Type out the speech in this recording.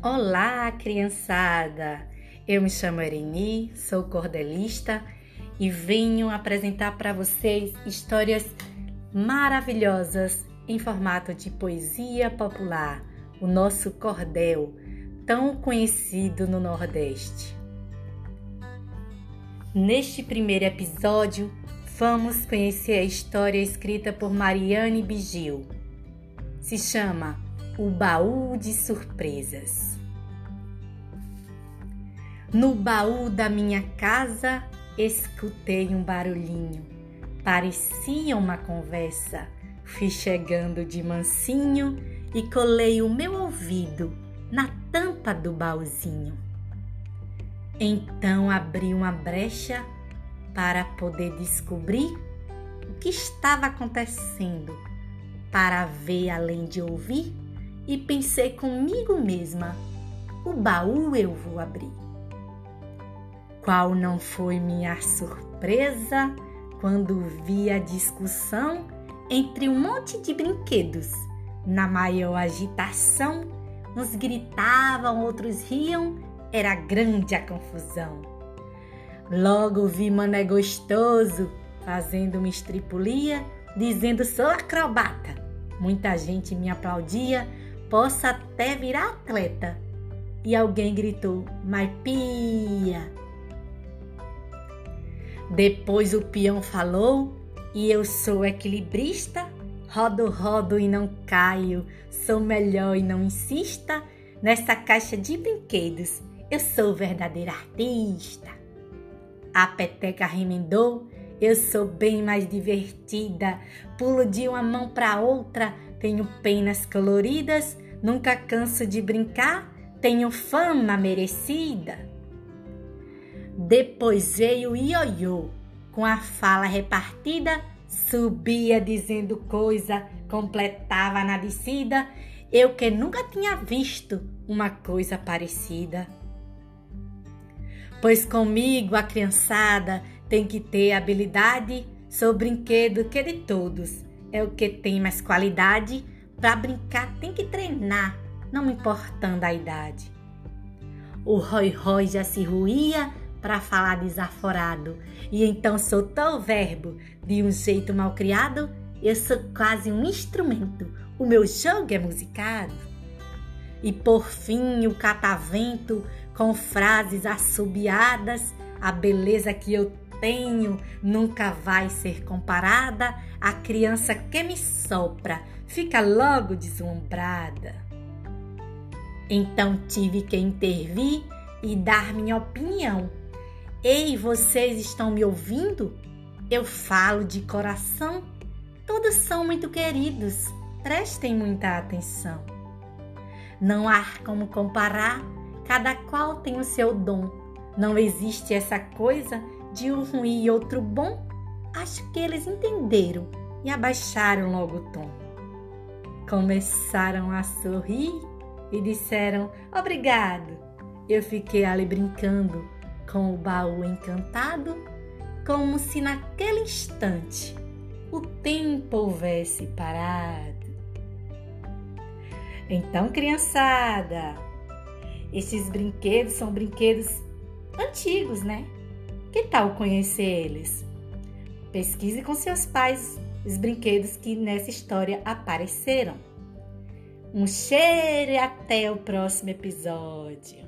Olá, criançada! Eu me chamo Ereni, sou cordelista e venho apresentar para vocês histórias maravilhosas em formato de poesia popular, o nosso cordel, tão conhecido no Nordeste. Neste primeiro episódio, vamos conhecer a história escrita por Mariane Bigil. Se chama O Baú de Surpresas. No baú da minha casa, escutei um barulhinho. Parecia uma conversa. Fui chegando de mansinho e colei o meu ouvido na tampa do baúzinho. Então abri uma brecha para poder descobrir o que estava acontecendo, para ver além de ouvir, e pensei comigo mesma: o baú eu vou abrir. Qual não foi minha surpresa quando vi a discussão entre um monte de brinquedos. Na maior agitação, uns gritavam, outros riam, era grande a confusão. Logo vi Mané Gostoso fazendo uma estripulia, dizendo sou acrobata. Muita gente me aplaudia, posso até virar atleta. E alguém gritou, mas pia, depois o peão falou e eu sou equilibrista, rodo, rodo e não caio, sou melhor e não insista nessa caixa de brinquedos, eu sou verdadeira artista. A peteca remendou, eu sou bem mais divertida, pulo de uma mão para outra, tenho penas coloridas, nunca canso de brincar, tenho fama merecida. Depois veio o ioiô, com a fala repartida, subia dizendo coisa, completava na descida, eu que nunca tinha visto uma coisa parecida. Pois comigo a criançada tem que ter habilidade, sou brinquedo que de todos. É o que tem mais qualidade, para brincar tem que treinar, não importando a idade. O rói-rói já se ruía, para falar desaforado, e então soltou o verbo. De um jeito mal criado, eu sou quase um instrumento, o meu jogo é musicado. E por fim o catavento, com frases assobiadas, a beleza que eu tenho nunca vai ser comparada à criança que me sopra, fica logo deslumbrada. Então tive que intervir e dar minha opinião Ei, vocês estão me ouvindo? Eu falo de coração. Todos são muito queridos. Prestem muita atenção. Não há como comparar, cada qual tem o seu dom. Não existe essa coisa de um ruim e outro bom. Acho que eles entenderam e abaixaram logo o tom. Começaram a sorrir e disseram obrigado. Eu fiquei ali brincando com o baú encantado, como se naquele instante o tempo houvesse parado. Então, criançada, esses brinquedos são brinquedos antigos, né? Que tal conhecer eles? Pesquise com seus pais os brinquedos que nessa história apareceram. Um cheiro e até o próximo episódio.